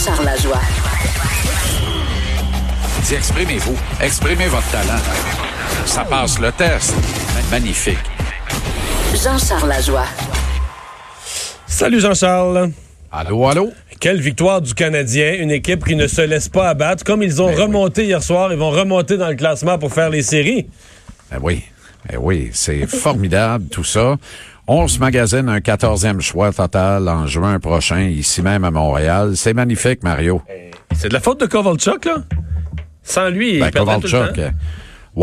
Jean-Charles Lajoie. Dis, exprimez-vous. Exprimez votre talent. Ça passe le test. Magnifique. Jean-Charles Lajoie. Salut Jean-Charles. Allô, allô? Quelle victoire du Canadien, une équipe qui ne se laisse pas abattre. Comme ils ont Ben oui. remonté hier soir, ils vont remonter dans le classement pour faire les séries. Ben oui. Ben oui, c'est formidable tout ça. On se magasine un 14e choix total en juin prochain, ici même à Montréal. C'est magnifique, Mario. C'est de la faute de Kovalchuk, là? Sans lui, il Ben, perdrait tout le Kovalchuk, temps. euh,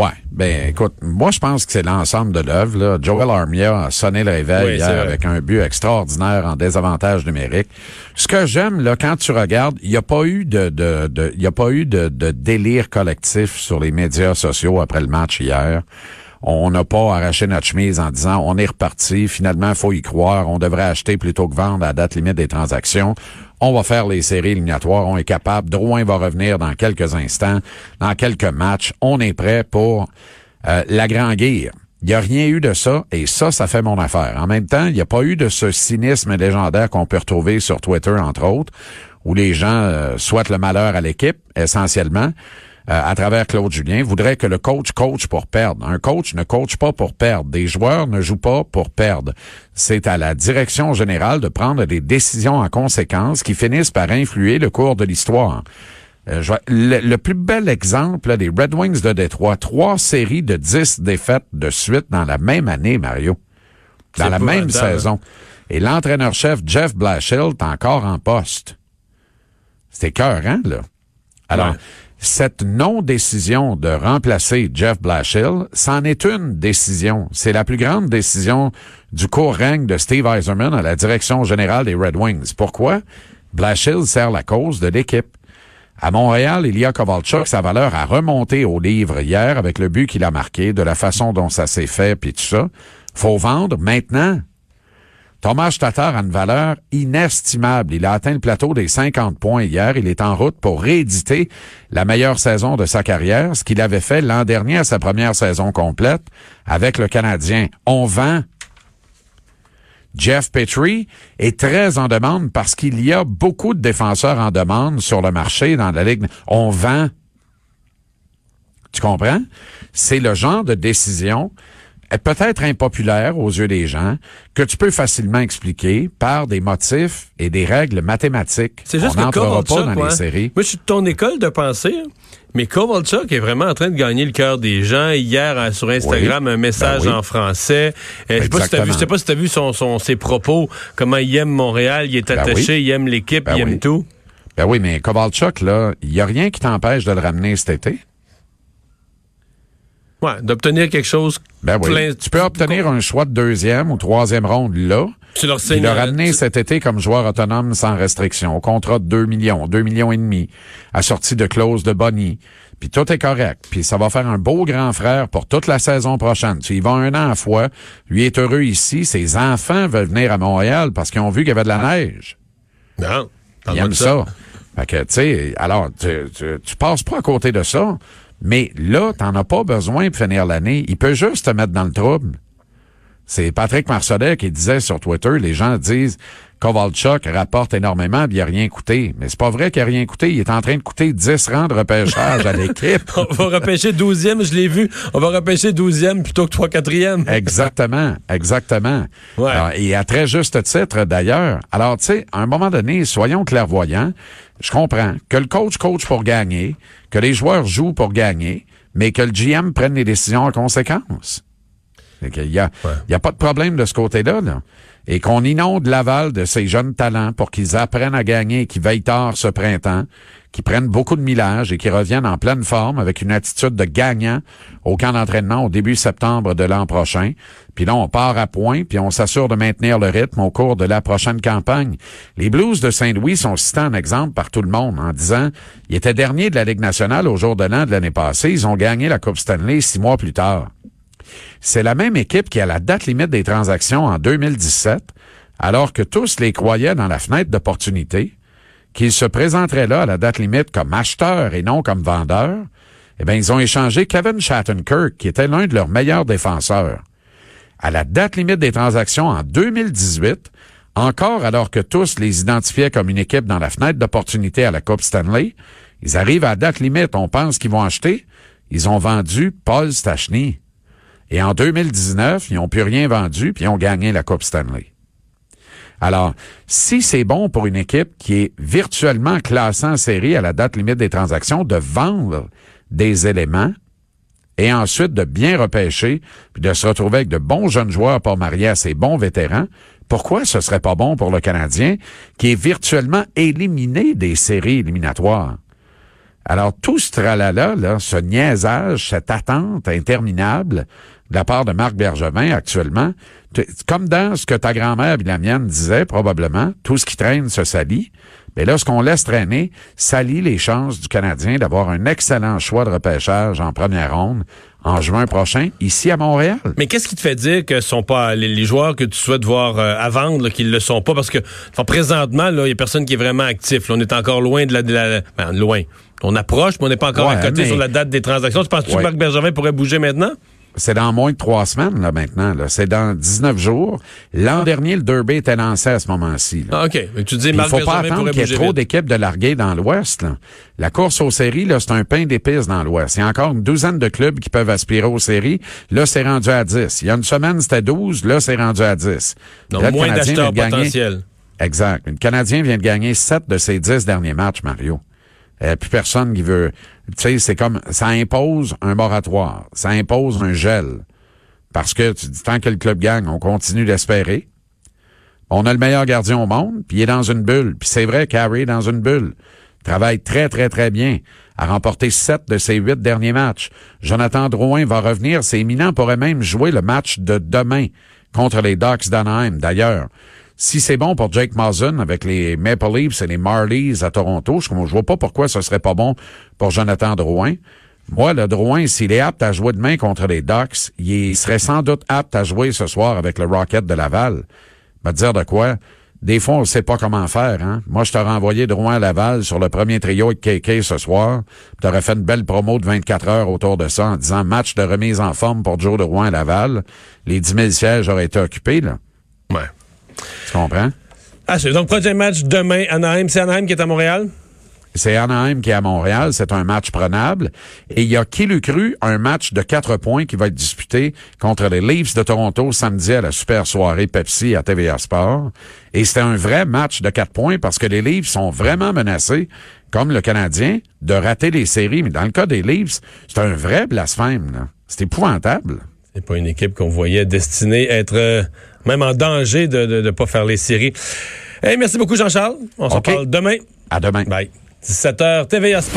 ouais, ben écoute, moi je pense que c'est l'ensemble de l'œuvre. là. Joel Armia a sonné le réveil Oui, hier avec un but extraordinaire en désavantage numérique. Ce que j'aime là, quand tu regardes, il n'y a pas eu de, de, de- il y a pas eu de, de délire collectif sur les médias sociaux après le match hier. On n'a pas arraché notre chemise en disant on est reparti, finalement, faut y croire, on devrait acheter plutôt que vendre à date limite des transactions. On va faire les séries éliminatoires, on est capable. Drouin va revenir dans quelques instants, dans quelques matchs. On est prêt pour euh, la Grand Guerre. Il n'y a rien eu de ça, et ça, ça fait mon affaire. En même temps, il n'y a pas eu de ce cynisme légendaire qu'on peut retrouver sur Twitter, entre autres, où les gens euh, souhaitent le malheur à l'équipe, essentiellement, à travers Claude Julien, voudrait que le coach coach pour perdre. Un coach ne coach pas pour perdre. Des joueurs ne jouent pas pour perdre. C'est à la direction générale de prendre des décisions en conséquence qui finissent par influer le cours de l'histoire. Euh, le, le plus bel exemple là, des Red Wings de Détroit, trois séries de dix défaites de suite dans la même année, Mario. Dans C'est la même épouvantable, saison. Et l'entraîneur-chef Jeff Blashill est encore en poste. C'était cœur, hein, là? Alors, Ouais. Cette non-décision de remplacer Jeff Blashill, c'en est une décision. C'est la plus grande décision du court règne de Steve Eiserman à la direction générale des Red Wings. Pourquoi? Blashill sert la cause de l'équipe. À Montréal, Ilya Kovalchuk, sa valeur a remonté au livre hier avec le but qu'il a marqué, de la façon dont ça s'est fait, puis tout ça. Faut vendre maintenant. Thomas Tatar a une valeur inestimable. Il a atteint le plateau des 50 points hier. Il est en route pour rééditer la meilleure saison de sa carrière, ce qu'il avait fait l'an dernier à sa première saison complète avec le Canadien. On vend. Jeff Petrie est très en demande parce qu'il y a beaucoup de défenseurs en demande sur le marché dans la Ligue. On vend. Tu comprends? C'est le genre de décision peut-être impopulaire aux yeux des gens, que tu peux facilement expliquer par des motifs et des règles mathématiques. C'est juste On que pas dans ouais. les séries. Moi, je suis de ton école de pensée, hein. mais Kovalchuk est vraiment en train de gagner le cœur des gens. Hier, euh, sur Instagram, Oui. un message Ben oui. en français. Euh, je sais pas si t'as vu, je sais pas si t'as vu son, son, ses propos, comment il aime Montréal, il est Ben attaché, oui. il aime l'équipe, Ben il aime tout. Ben oui, mais Kovalchuk, là, il n'y a rien qui t'empêche de le ramener cet été. Ouais, d'obtenir quelque chose Ben oui. plein. Tu peux obtenir un choix de deuxième ou troisième ronde là, Tu leur signes, le ramener tu- cet été comme joueur autonome sans restriction, au contrat de 2 millions, 2 millions et demi, assorti de clauses de Bonnie. Puis tout est correct. Puis ça va faire un beau grand frère pour toute la saison prochaine. Tu y vas un an à fois. Lui est heureux ici. Ses enfants veulent venir à Montréal parce qu'ils ont vu qu'il y avait de la neige. Non. Ils aiment de ça. Fait que, tu sais, alors, tu, tu, tu passes pas à côté de ça. Mais là, t'en as pas besoin pour finir l'année. Il peut juste te mettre dans le trouble. C'est Patrick Marcelet qui disait sur Twitter, les gens disent Kovalchuk rapporte énormément, puis il a rien coûté. Mais c'est pas vrai qu'il a rien coûté. Il est en train de coûter 10 rangs de repêchage à l'équipe. On va repêcher 12e, je l'ai vu. On va repêcher 12e plutôt que 3 4e. Exactement, exactement. Ouais. Alors, et à très juste titre, d'ailleurs. Alors, tu sais, à un moment donné, soyons clairvoyants. Je comprends que le coach coach pour gagner, que les joueurs jouent pour gagner, mais que le GM prenne les décisions en conséquence. Fait qu'il y a, Ouais. il a pas de problème de ce côté-là, là. Et qu'on inonde Laval de ces jeunes talents pour qu'ils apprennent à gagner, qu'ils veillent tard ce printemps, qu'ils prennent beaucoup de millage et qu'ils reviennent en pleine forme avec une attitude de gagnant au camp d'entraînement au début septembre de l'an prochain. Puis là, on part à point, puis on s'assure de maintenir le rythme au cours de la prochaine campagne. Les Blues de Saint-Louis sont cités en exemple par tout le monde en disant ils étaient derniers de la Ligue nationale au jour de l'an de l'année passée. Ils ont gagné la Coupe Stanley six mois plus tard. C'est la même équipe qui a la date limite des transactions en 2017, alors que tous les croyaient dans la fenêtre d'opportunité, qu'ils se présenteraient là à la date limite comme acheteurs et non comme vendeurs. Eh bien, ils ont échangé Kevin Shattenkirk, qui était l'un de leurs meilleurs défenseurs. À la date limite des transactions en 2018, Encore alors que tous les identifiaient comme une équipe dans la fenêtre d'opportunité à la Coupe Stanley, ils arrivent à date limite, on pense qu'ils vont acheter. Ils ont vendu Paul Stachny. Et en 2019, ils n'ont plus rien vendu, puis ils ont gagné la Coupe Stanley. Alors, si c'est bon pour une équipe qui est virtuellement classée en série à la date limite des transactions de vendre des éléments et ensuite de bien repêcher, puis de se retrouver avec de bons jeunes joueurs pour marier à ces bons vétérans, pourquoi ce serait pas bon pour le Canadien qui est virtuellement éliminé des séries éliminatoires? Alors, tout ce tralala, là, ce niaisage, cette attente interminable de la part de Marc Bergevin actuellement, comme dans ce que ta grand-mère et la mienne disaient probablement, tout ce qui traîne se salit. Mais là, ce qu'on laisse traîner salit les chances du Canadien d'avoir un excellent choix de repêchage en première ronde en juin prochain, ici à Montréal. Mais qu'est-ce qui te fait dire que ce sont pas les, joueurs que tu souhaites voir euh, à vendre, qu'ils le sont pas? Parce que présentement, il y a personne qui est vraiment actif. on est encore loin de la... De la ben, loin. On approche, mais on n'est pas encore à côté sur la date des transactions. Tu penses que Marc Bergevin pourrait bouger maintenant? C'est dans moins de trois semaines, là, maintenant. Là. C'est dans 19 jours. L'an dernier, le Derby était lancé à ce moment-ci. Ah, OK. Mais tu dis, Il faut pas attendre qu'il y ait trop d'équipes de larguer dans l'Ouest. La course aux séries, là, c'est un pain d'épices dans l'Ouest. Il y a encore une douzaine de clubs qui peuvent aspirer aux séries. Là, c'est rendu à 10. Il y a une semaine, c'était 12. Là, c'est rendu à 10. Donc, moins d'acheteurs potentiels. Exact. Le Canadien vient de gagner 7 de ses 10 derniers matchs, Mario. Euh, plus personne qui veut. Tu sais, c'est comme ça impose un moratoire, ça impose un gel. Parce que tu dis tant que le club gagne, on continue d'espérer. On a le meilleur gardien au monde, puis il est dans une bulle. Puis c'est vrai, Carey est dans une bulle. Il travaille très, très, très bien. A remporté sept de ses huit derniers matchs. Jonathan Drouin va revenir. C'est éminent, pourrait même jouer le match de demain contre les Ducks d'Anaheim. D'ailleurs, si c'est bon pour Jake Mason avec les Maple Leafs et les Marlies à Toronto, je ne vois pas pourquoi ce serait pas bon pour Jonathan Drouin. Moi, le Drouin, s'il est apte à jouer demain contre les Ducks, il serait sans doute apte à jouer ce soir avec le Rocket de Laval. Va dire de quoi? Des fois, on ne sait pas comment faire. Hein? Moi, je t'aurais envoyé Drouin à Laval sur le premier trio avec KK ce soir. Tu aurais fait une belle promo de 24 heures autour de ça en disant match de remise en forme pour Joe Drouin à Laval. Les 10 000 sièges auraient été occupés. Là. Ouais. Tu comprends? Ah, c'est donc prochain match demain, Anaheim. C'est Anaheim qui est à Montréal? C'est Anaheim qui est à Montréal. C'est un match prenable. Et il y a qui le cru, un match de quatre points qui va être disputé contre les Leafs de Toronto samedi à la super soirée Pepsi à TVA Sport. Et c'était un vrai match de quatre points parce que les Leafs sont vraiment menacés, comme le Canadien, de rater les séries. Mais dans le cas des Leafs, c'est un vrai blasphème. C'est épouvantable. C'est pas une équipe qu'on voyait destinée à être euh, même en danger de ne pas faire les séries. Hey, merci beaucoup, Jean-Charles. On se parle demain. À demain. Bye. 17h, TVA Sport.